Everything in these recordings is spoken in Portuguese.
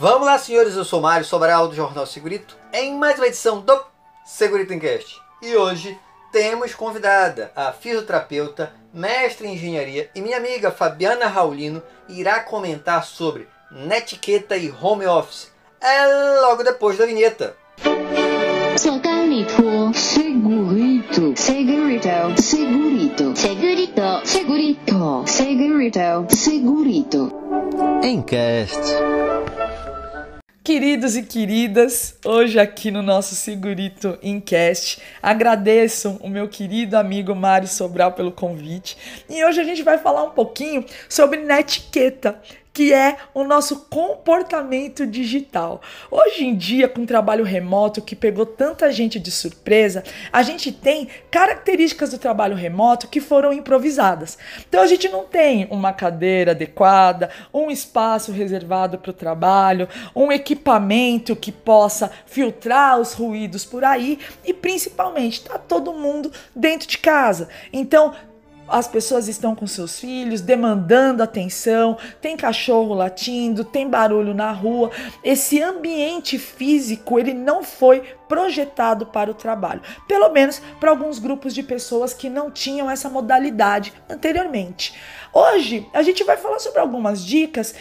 Vamos lá, senhores, eu sou Mário Sobral do Jornal Segurito, em mais uma edição do Segurito Encast. E hoje temos convidada a fisioterapeuta, mestre em engenharia e minha amiga Fabiana Raulino irá comentar sobre netiqueta e home office. É logo depois da vinheta. Segurito, segurito, segurito, segurito, segurito, segurito, segurito, segurito. Encast. Queridos e queridas, hoje aqui no nosso Segurito Incast, agradeço o meu querido amigo Mário Sobral pelo convite. E hoje a gente vai falar um pouquinho sobre netiqueta, que é o nosso comportamento digital. Hoje em dia, com o trabalho remoto que pegou tanta gente de surpresa, a gente tem características do trabalho remoto que foram improvisadas. Então a gente não tem uma cadeira adequada, um espaço reservado para o trabalho, um equipamento que possa filtrar os ruídos por aí e principalmente está todo mundo dentro de casa. Então as pessoas estão com seus filhos, demandando atenção, tem cachorro latindo, tem barulho na rua. Esse ambiente físico, ele não foi projetado para o trabalho. Pelo menos para alguns grupos de pessoas que não tinham essa modalidade anteriormente. Hoje, a gente vai falar sobre algumas dicas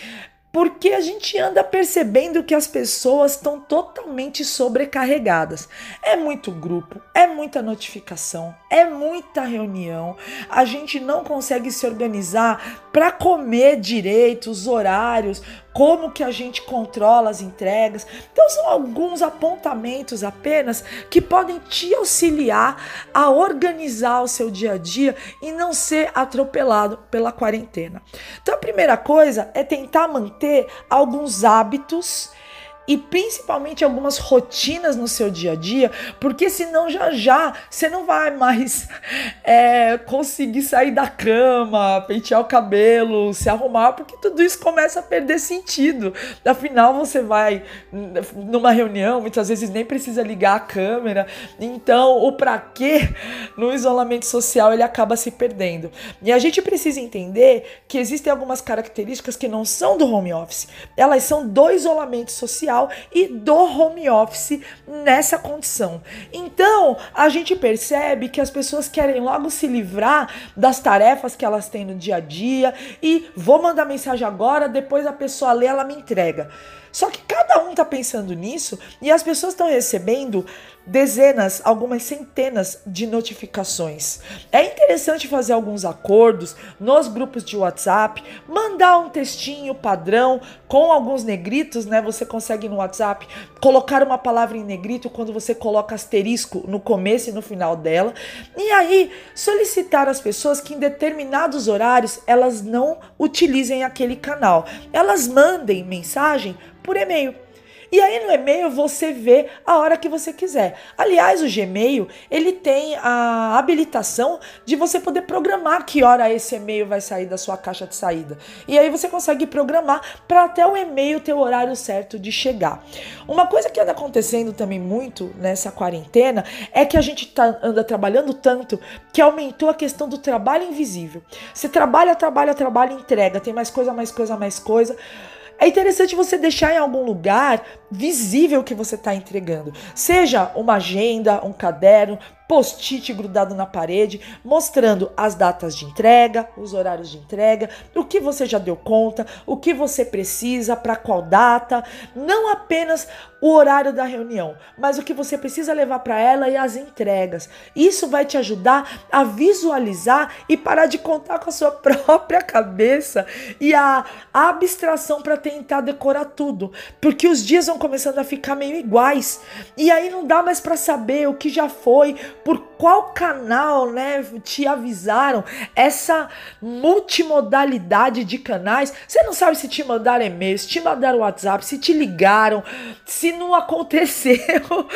porque a gente anda percebendo que as pessoas estão totalmente sobrecarregadas. É muito grupo, é muita notificação, é muita reunião. A gente não consegue se organizar para comer direito, os horários, como que a gente controla as entregas. Então são alguns apontamentos apenas que podem te auxiliar a organizar o seu dia a dia e não ser atropelado pela quarentena. Então a primeira coisa é tentar manter alguns hábitos e principalmente algumas rotinas no seu dia a dia, porque senão já já você não vai mais é, conseguir sair da cama, pentear o cabelo, se arrumar, porque tudo isso começa a perder sentido. Afinal, você vai numa reunião, muitas vezes nem precisa ligar a câmera, então o pra quê no isolamento social ele acaba se perdendo. E a gente precisa entender que existem algumas características que não são do home office, elas são do isolamento social e do home office nessa condição. Então, a gente percebe que as pessoas querem logo se livrar das tarefas que elas têm no dia a dia e vou mandar mensagem agora, depois a pessoa lê, ela me entrega. Só que cada um tá pensando nisso e as pessoas estão recebendo dezenas, algumas centenas de notificações. É interessante fazer alguns acordos nos grupos de WhatsApp, mandar um textinho padrão com alguns negritos, né? Você consegue no WhatsApp colocar uma palavra em negrito quando você coloca asterisco no começo e no final dela. E aí solicitar às pessoas que em determinados horários elas não utilizem aquele canal. Elas mandem mensagem por e-mail. E aí no e-mail você vê a hora que você quiser. Aliás, o Gmail, ele tem a habilitação de você poder programar que hora esse e-mail vai sair da sua caixa de saída. E aí você consegue programar para até o e-mail ter o horário certo de chegar. Uma coisa que anda acontecendo também muito nessa quarentena é que a gente tá, anda trabalhando tanto que aumentou a questão do trabalho invisível. Você trabalha, trabalha, trabalha, entrega, tem mais coisa, mais coisa, mais coisa. É interessante você deixar em algum lugar visível o que você está entregando. Seja uma agenda, um caderno, post-it grudado na parede, mostrando as datas de entrega, os horários de entrega, o que você já deu conta, o que você precisa, para qual data, não apenas o horário da reunião, mas o que você precisa levar para ela e as entregas. Isso vai te ajudar a visualizar e parar de contar com a sua própria cabeça e a abstração para tentar decorar tudo, porque os dias vão começando a ficar meio iguais e aí não dá mais para saber o que já foi, por qual canal, né, te avisaram essa multimodalidade de canais. Você não sabe se te mandaram e-mail, se te mandaram WhatsApp, se te ligaram, se não aconteceu.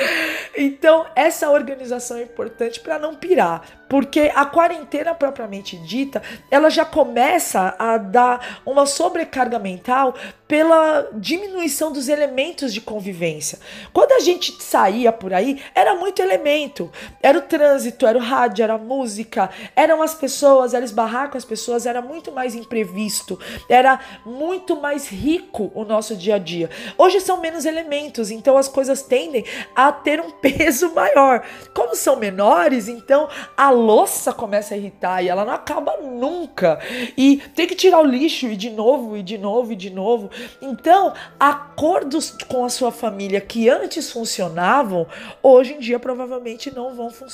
Então, essa organização é importante para não pirar, porque a quarentena propriamente dita, ela já começa a dar uma sobrecarga mental pela diminuição dos elementos de convivência. Quando a gente saía por aí, era muito elemento. Era o trânsito, era o rádio, era a música, eram as pessoas, era esbarrar com as pessoas, era muito mais imprevisto, era muito mais rico o nosso dia a dia. Hoje são menos elementos, então as coisas tendem a ter um peso maior. Como são menores, então a louça começa a irritar e ela não acaba nunca. E tem que tirar o lixo e de novo, e de novo, e de novo. Então, acordos com a sua família que antes funcionavam, hoje em dia provavelmente não vão funcionar.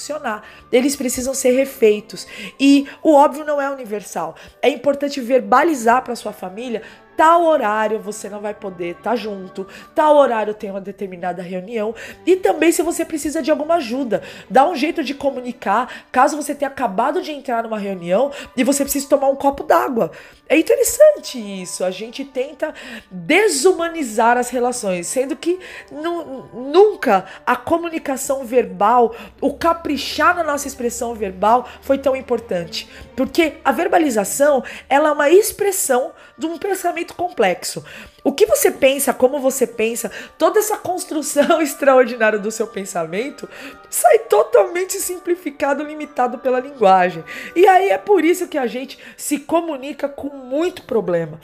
Eles precisam ser refeitos. E o óbvio não é universal. É importante verbalizar para sua família tal horário você não vai poder estar tá junto, tal horário tem uma determinada reunião. E também se você precisa de alguma ajuda, dá um jeito de comunicar, caso você tenha acabado de entrar numa reunião e você precise tomar um copo d'água. É interessante isso, a gente tenta desumanizar as relações, sendo que nu nunca a comunicação verbal, o caprichar na nossa expressão verbal foi tão importante, porque a verbalização, ela é uma expressão de um pensamento complexo. O que você pensa, como você pensa, toda essa construção extraordinária do seu pensamento sai totalmente simplificado, limitado pela linguagem. E aí é por isso que a gente se comunica com muito problema.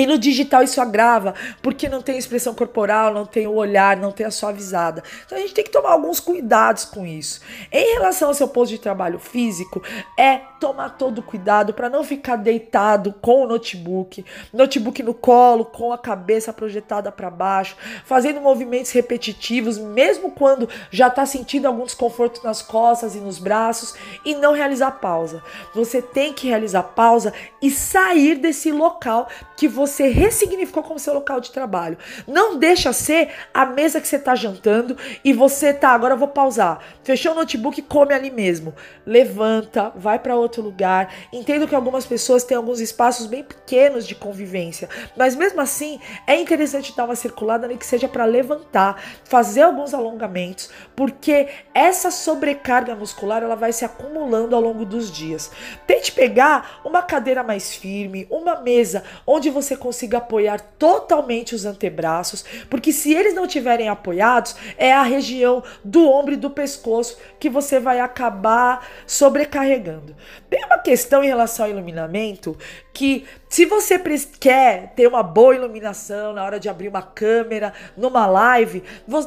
E no digital isso agrava, porque não tem expressão corporal, não tem o olhar, não tem a suavizada. Então a gente tem que tomar alguns cuidados com isso. Em relação ao seu posto de trabalho físico, é tomar todo cuidado para não ficar deitado com o notebook, notebook no colo, com a cabeça projetada para baixo, fazendo movimentos repetitivos, mesmo quando já está sentindo algum desconforto nas costas e nos braços, e não realizar pausa. Você tem que realizar pausa e sair desse local que você você ressignificou como seu local de trabalho. Não deixa ser a mesa que você está jantando e você tá, agora eu vou pausar. Fechou o notebook e come ali mesmo. Levanta, vai para outro lugar. Entendo que algumas pessoas têm alguns espaços bem pequenos de convivência, mas mesmo assim é interessante dar uma circulada que seja para levantar, fazer alguns alongamentos, porque essa sobrecarga muscular ela vai se acumulando ao longo dos dias. Tente pegar uma cadeira mais firme, uma mesa onde você consiga apoiar totalmente os antebraços, porque se eles não tiverem apoiados, é a região do ombro e do pescoço que você vai acabar sobrecarregando. Tem uma questão em relação ao iluminamento que se você quer ter uma boa iluminação na hora de abrir uma câmera, numa live,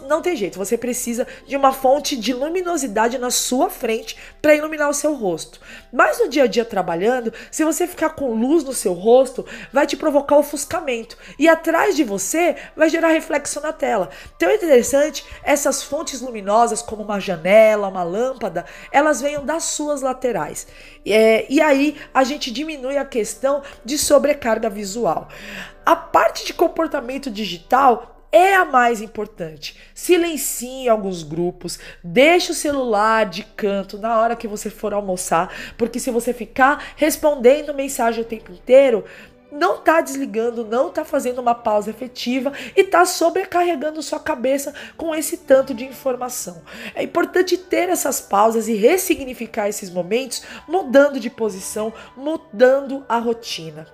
não tem jeito, você precisa de uma fonte de luminosidade na sua frente para iluminar o seu rosto. Mas no dia a dia trabalhando, se você ficar com luz no seu rosto, vai te provocar ofuscamento e atrás de você vai gerar reflexo na tela. Então é interessante essas fontes luminosas como uma janela, uma lâmpada, elas venham das suas laterais. É, e aí a gente diminui a questão de sobrecarga visual. A parte de comportamento digital é a mais importante. Silencie alguns grupos, deixe o celular de canto na hora que você for almoçar, porque se você ficar respondendo mensagem o tempo inteiro, não está desligando, não está fazendo uma pausa efetiva e está sobrecarregando sua cabeça com esse tanto de informação. É importante ter essas pausas e ressignificar esses momentos, mudando de posição, mudando a rotina.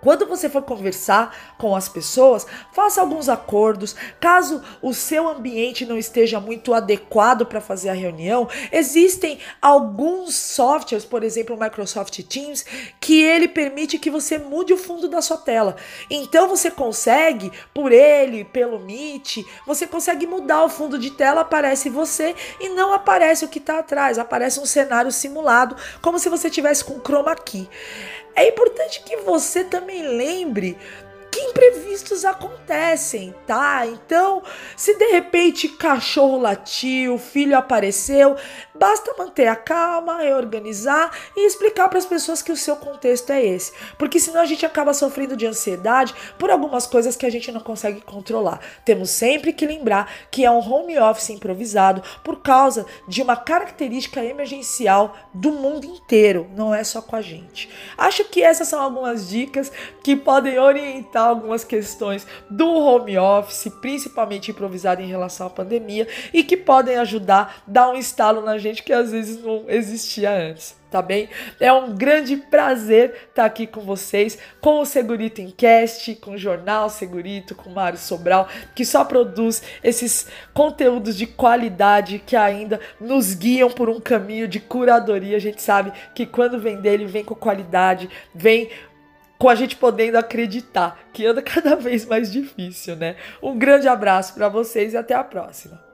Quando você for conversar com as pessoas, faça alguns acordos. Caso o seu ambiente não esteja muito adequado para fazer a reunião, existem alguns softwares, por exemplo, o Microsoft Teams, que ele permite que você mude o fundo da sua tela. Então você consegue, por ele, pelo Meet, você consegue mudar o fundo de tela, aparece você e não aparece o que está atrás, aparece um cenário simulado, como se você tivesse com chroma key. É importante que você também lembre que imprevistos acontecem, tá? Então, se de repente cachorro latiu, filho apareceu, basta manter a calma, reorganizar e explicar para as pessoas que o seu contexto é esse, porque senão a gente acaba sofrendo de ansiedade por algumas coisas que a gente não consegue controlar. Temos sempre que lembrar que é um home office improvisado por causa de uma característica emergencial do mundo inteiro, não é só com a gente. Acho que essas são algumas dicas que podem orientar algumas questões do home office, principalmente improvisado em relação à pandemia, e que podem ajudar, dar um estalo na gente que às vezes não existia antes tá bem? É um grande prazer estar aqui com vocês, com o Segurito Encast, com o Jornal Segurito, com o Mário Sobral, que só produz esses conteúdos de qualidade que ainda nos guiam por um caminho de curadoria. A gente sabe que quando vem dele, vem com qualidade, vem com a gente podendo acreditar, que anda cada vez mais difícil, né? Um grande abraço para vocês e até a próxima.